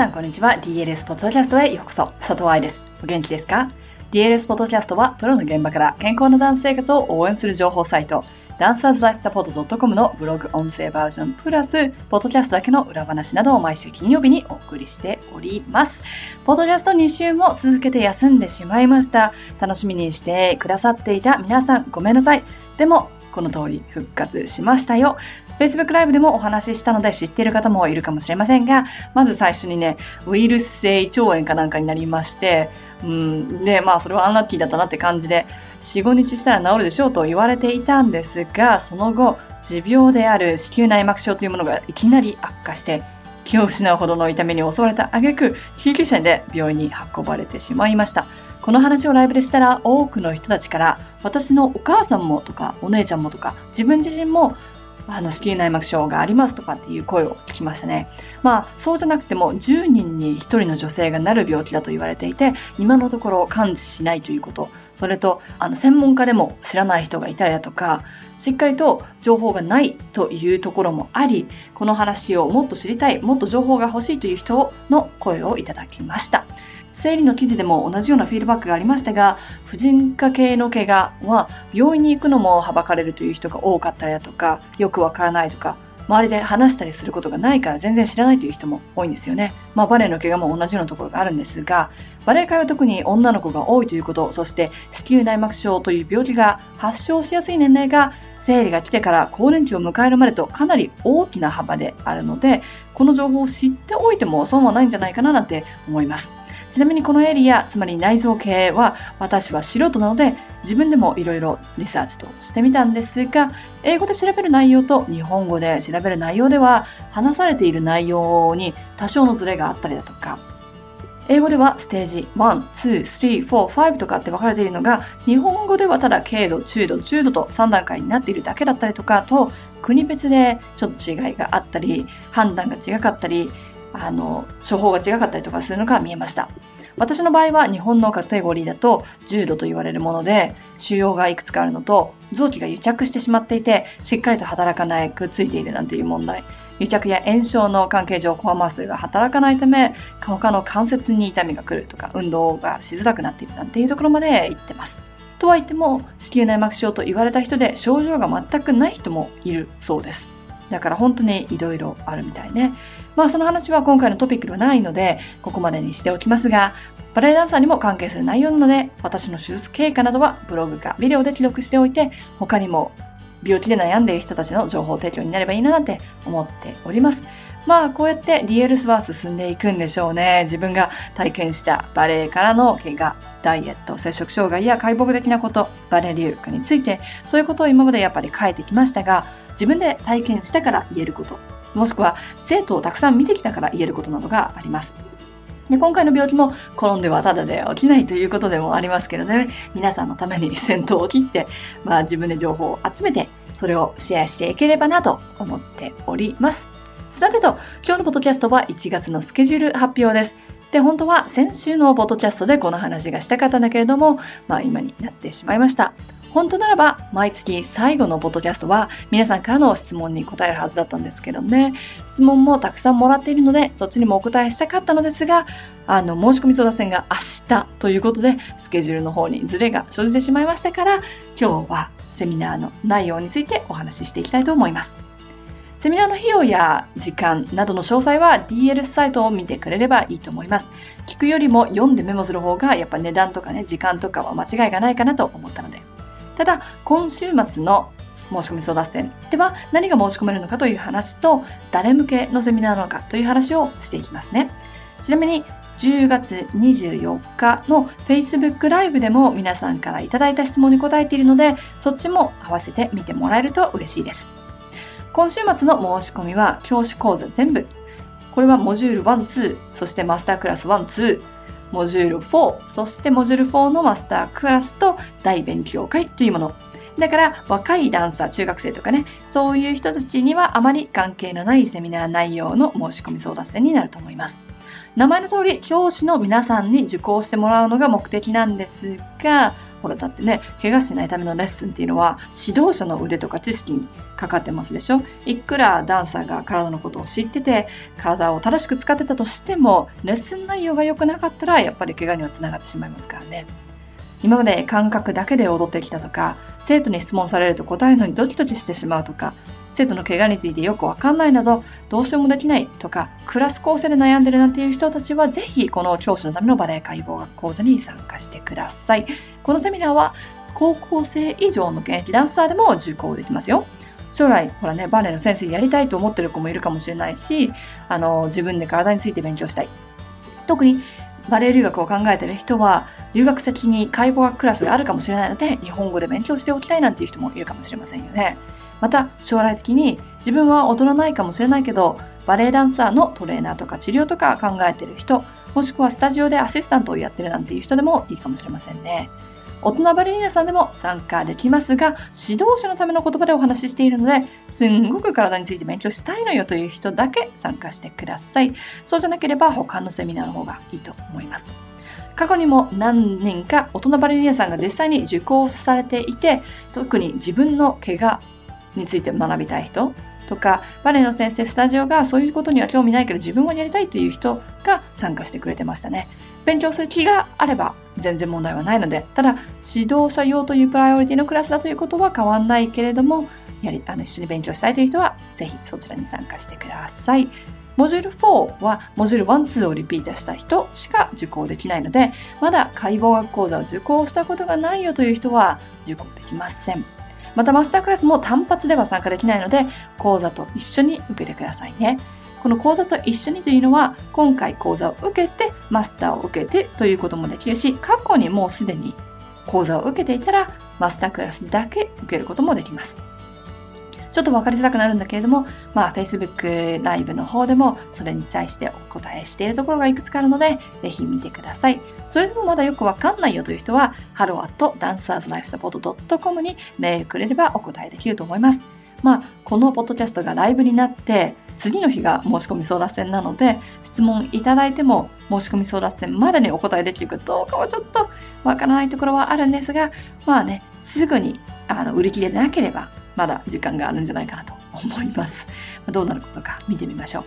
さんこんにちは。DLS ポッドキャストへようこそ。佐藤愛です。お元気ですか ?DLS ポッドキャストはプロの現場から健康なダンス生活を応援する情報サイト、ダンサーズライフサポート .com のブログ音声バージョンプラス、ポッドキャストだけの裏話などを毎週金曜日にお送りしております。ポッドキャスト2週も続けて休んでしまいました。楽しみにしてくださっていた皆さんごめんなさい。でも、この通り復活しましたよ。Facebook ライブでもお話ししたので知っている方もいるかもしれませんが、まず最初にね、ウイルス性胃腸炎かなんかになりまして、うん、で、まあそれはアンラッキーだったなって感じで、4、5日したら治るでしょうと言われていたんですが、その後、持病である子宮内膜症というものがいきなり悪化して、気を失うほどの痛みに襲われた挙句、救急車で病院に運ばれてしまいました。この話をライブでしたら、多くの人たちから、私のお母さんもとか、お姉ちゃんもとか、自分自身もあの、子宮内膜症がありますとかっていう声を聞きましたね。まあ、そうじゃなくても、10人に1人の女性がなる病気だと言われていて、今のところ感知しないということ、それと、あの、専門家でも知らない人がいたりだとか、しっかりと情報がないというところもあり、この話をもっと知りたい、もっと情報が欲しいという人の声をいただきました。生理の記事でも同じようなフィードバックがありましたが、婦人科系の怪我は病院に行くのもはばかれるという人が多かったりだとか、よくわからないとか、周りで話したりすることがないから全然知らないという人も多いんですよね。まあバレエの怪我も同じようなところがあるんですが、バレエ界は特に女の子が多いということ、そして子宮内膜症という病気が発症しやすい年齢が生理が来てから更年期を迎えるまでとかなり大きな幅であるので、この情報を知っておいても損はないんじゃないかななんて思います。ちなみにこのエリア、つまり内臓系は私は素人なので自分でもいろいろリサーチとしてみたんですが、英語で調べる内容と日本語で調べる内容では話されている内容に多少のズレがあったりだとか、英語ではステージ1、2、3、4、5とかって分かれているのが、日本語ではただ軽度、中度、重度と3段階になっているだけだったりとかと、国別でちょっと違いがあったり、判断が違かったり、あの、処方が違かったりとかするのが見えました。私の場合は日本のカテゴリーだと重度と言われるもので、腫瘍がいくつかあるのと、臓器が癒着してしまっていて、しっかりと働かない、くっついているなんていう問題。癒着や炎症の関係上、コアマッスルが働かないため、他の関節に痛みが来るとか、運動がしづらくなっているなんていうところまで言ってます。とは言っても、子宮内膜症と言われた人で症状が全くない人もいるそうです。だから本当にいろいろあるみたいね。まあその話は今回のトピックではないので、ここまでにしておきますが、バレエダンサーにも関係する内容なので、私の手術経過などはブログかビデオで記録しておいて、他にも病気で悩んでいる人たちの情報提供になればいいななんて思っております。まあこうやって DLS は進んでいくんでしょうね。自分が体験したバレエからの怪我、ダイエット、摂食障害や解剖的なこと、バレエ流化について、そういうことを今までやっぱり書いてきましたが、自分で体験したから言えること、もしくは生徒をたくさん見てきたから言えることなどがあります。で今回の病気も転んではただで起きないということでもありますけどね、皆さんのために先頭を切って、まあ自分で情報を集めて、それをシェアしていければなと思っております。さてと、今日のポッドキャストは1月のスケジュール発表です。で、本当は先週のポッドキャストでこの話がしたかったんだけれども、まあ今になってしまいました。本当ならば、毎月最後のポッドキャストは皆さんからの質問に答えるはずだったんですけどね、質問もたくさんもらっているので、そっちにもお答えしたかったのですが、あの、申し込み相談戦が明日ということで、スケジュールの方にズレが生じてしまいましたから、今日はセミナーの内容についてお話ししていきたいと思います。セミナーの費用や時間などの詳細は DL サイトを見てくれればいいと思います。聞くよりも読んでメモする方がやっぱ値段とかね、時間とかは間違いがないかなと思ったので。ただ、今週末の申し込み争奪戦では何が申し込めるのかという話と、誰向けのセミナーなのかという話をしていきますね。ちなみに、10月24日の Facebook ライブでも皆さんからいただいた質問に答えているので、そっちも合わせて見てもらえると嬉しいです。今週末の申し込みは教師講座全部。これはモジュール1、2、そしてマスタークラス1、2、モジュール4、そしてモジュール4のマスタークラスと大勉強会というもの。だから若いダンサー、中学生とかね、そういう人たちにはあまり関係のないセミナー内容の申し込み相談制になると思います。名前の通り、教師の皆さんに受講してもらうのが目的なんですが、ほら、だってね、怪我しないためのレッスンっていうのは、指導者の腕とか知識にかかってますでしょいくらダンサーが体のことを知ってて、体を正しく使ってたとしても、レッスン内容が良くなかったら、やっぱり怪我にはつながってしまいますからね。今まで感覚だけで踊ってきたとか、生徒に質問されると答えるのにドキドキしてしまうとか、生徒の怪我についてよくわかんないなど、どうしようもできないとか、クラス構成で悩んでるなんていう人たちは、ぜひこの教師のためのバレエ解剖学講座に参加してください。このセミナーは、高校生以上の現役ダンサーでも受講できますよ。将来、ほらね、バレエの先生やりたいと思ってる子もいるかもしれないし、あの、自分で体について勉強したい。特にバレエ留学を考えてる人は、留学先に解剖学クラスがあるかもしれないので、日本語で勉強しておきたいなんていう人もいるかもしれませんよね。また、将来的に自分は踊らないかもしれないけど、バレエダンサーのトレーナーとか治療とか考えてる人、もしくはスタジオでアシスタントをやってるなんていう人でもいいかもしれませんね。大人バレリーナさんでも参加できますが、指導者のための言葉でお話ししているので、すんごく体について勉強したいのよという人だけ参加してください。そうじゃなければ他のセミナーの方がいいと思います。過去にも何人か大人バレリーナさんが実際に受講されていて、特に自分の怪我について学びたい人とか、バレエの先生、スタジオがそういうことには興味ないけど自分はやりたいという人が参加してくれてましたね。勉強する気があれば全然問題はないので、ただ指導者用というプライオリティのクラスだということは変わんないけれども、やりあの一緒に勉強したいという人はぜひそちらに参加してください。モジュール4はモジュール1、2をリピートした人しか受講できないので、まだ解剖学講座を受講したことがないよという人は受講できません。またマスタークラスも単発では参加できないので、講座と一緒に受けてくださいね。この講座と一緒にというのは、今回講座を受けて、マスターを受けてということもできるし、過去にもうすでに講座を受けていたら、マスタークラスだけ受けることもできます。ちょっと分かりづらくなるんだけれども、まあ、Facebook ライブの方でも、それに対してお答えしているところがいくつかあるので、ぜひ見てください。それでもまだよくわかんないよという人は、hello.dancerslifesupport.com にメールくれればお答えできると思います。まあ、このポッドキャストがライブになって、次の日が申し込み争奪戦なので、質問いただいても申し込み争奪戦までにお答えできるかどうかはちょっとわからないところはあるんですが、まあね、すぐにあの売り切れでなければ、まだ時間があるんじゃないかなと思います。どうなることか見てみましょう。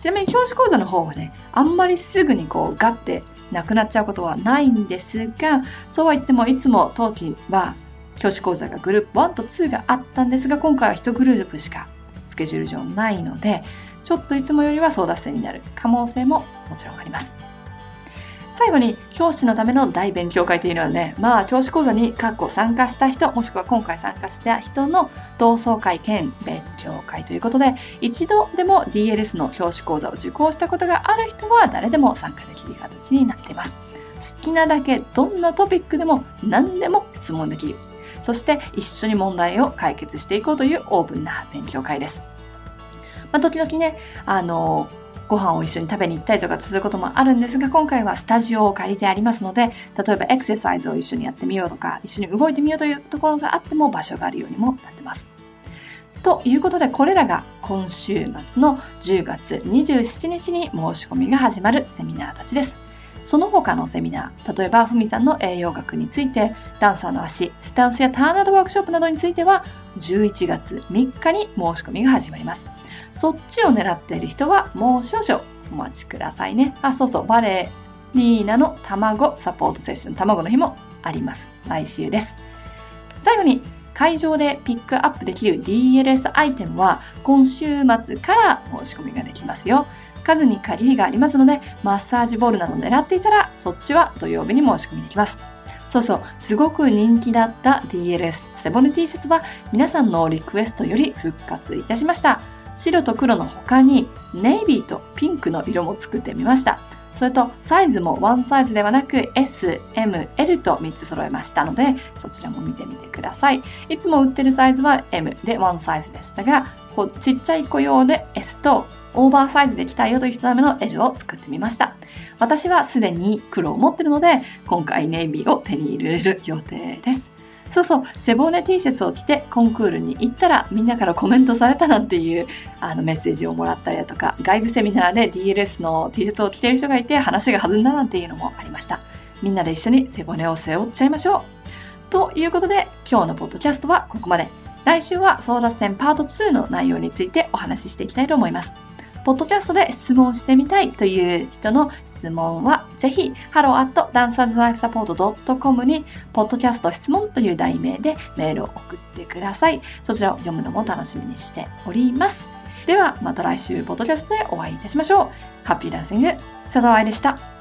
ちなみに教師講座の方はね、あんまりすぐにこうガッてなくなっちゃうことはないんですが、そうは言ってもいつも冬季は教師講座がグループ1と2があったんですが、今回は1グループしかスケジュール上ないので、ちょっといつもよりは争奪戦になる可能性ももちろんあります。最後に、教師のための大勉強会というのはね、まあ、教師講座に過去参加した人、もしくは今回参加した人の同窓会兼勉強会ということで、一度でも DLS の教師講座を受講したことがある人は誰でも参加できる形になっています。好きなだけどんなトピックでも何でも質問できる。そして一緒に問題を解決していこうというオープンな勉強会です。まあ、時々ね、あの、ご飯を一緒に食べに行ったりとかすることもあるんですが、今回はスタジオを借りてありますので、例えばエクササイズを一緒にやってみようとか、一緒に動いてみようというところがあっても場所があるようにもなってます。ということで、これらが今週末の10月27日に申し込みが始まるセミナーたちです。その他のセミナー、例えば、ふみさんの栄養学について、ダンサーの足、スタンスやターンアドワークショップなどについては、11月3日に申し込みが始まります。そっちを狙っている人は、もう少々お待ちくださいね。あ、そうそう、バレエニーナの卵サポートセッション、卵の日もあります。来週です。最後に、会場でピックアップできる DLS アイテムは今週末から申し込みができますよ。数に限りがありますので、マッサージボールなど狙っていたら、そっちは土曜日に申し込みできます。そうそう、すごく人気だった DLS セボネ T シャツは皆さんのリクエストより復活いたしました。白と黒の他にネイビーとピンクの色も作ってみました。それとサイズもワンサイズではなく S、M、L と3つ揃えましたのでそちらも見てみてください。いつも売ってるサイズは M でワンサイズでしたが、ちっちゃい子用で S とオーバーサイズで着たいよという人のための L を作ってみました。私はすでに黒を持ってるので、今回ネイビーを手に入れる予定です。そうそう、背骨 T シャツを着てコンクールに行ったらみんなからコメントされたなんていうあのメッセージをもらったりだとか、外部セミナーで DLS の T シャツを着ている人がいて話が弾んだなんていうのもありました。みんなで一緒に背骨を背負っちゃいましょう。ということで、今日のポッドキャストはここまで。来週は争奪戦パート2の内容についてお話ししていきたいと思います。ポッドキャストで質問してみたいという人の質問は、ぜひ、hello.dancerslifesupport.com に、ポッドキャスト質問という題名でメールを送ってください。そちらを読むのも楽しみにしております。では、また来週、ポッドキャストでお会いいたしましょう。ハッピーダンシング、佐藤愛でした。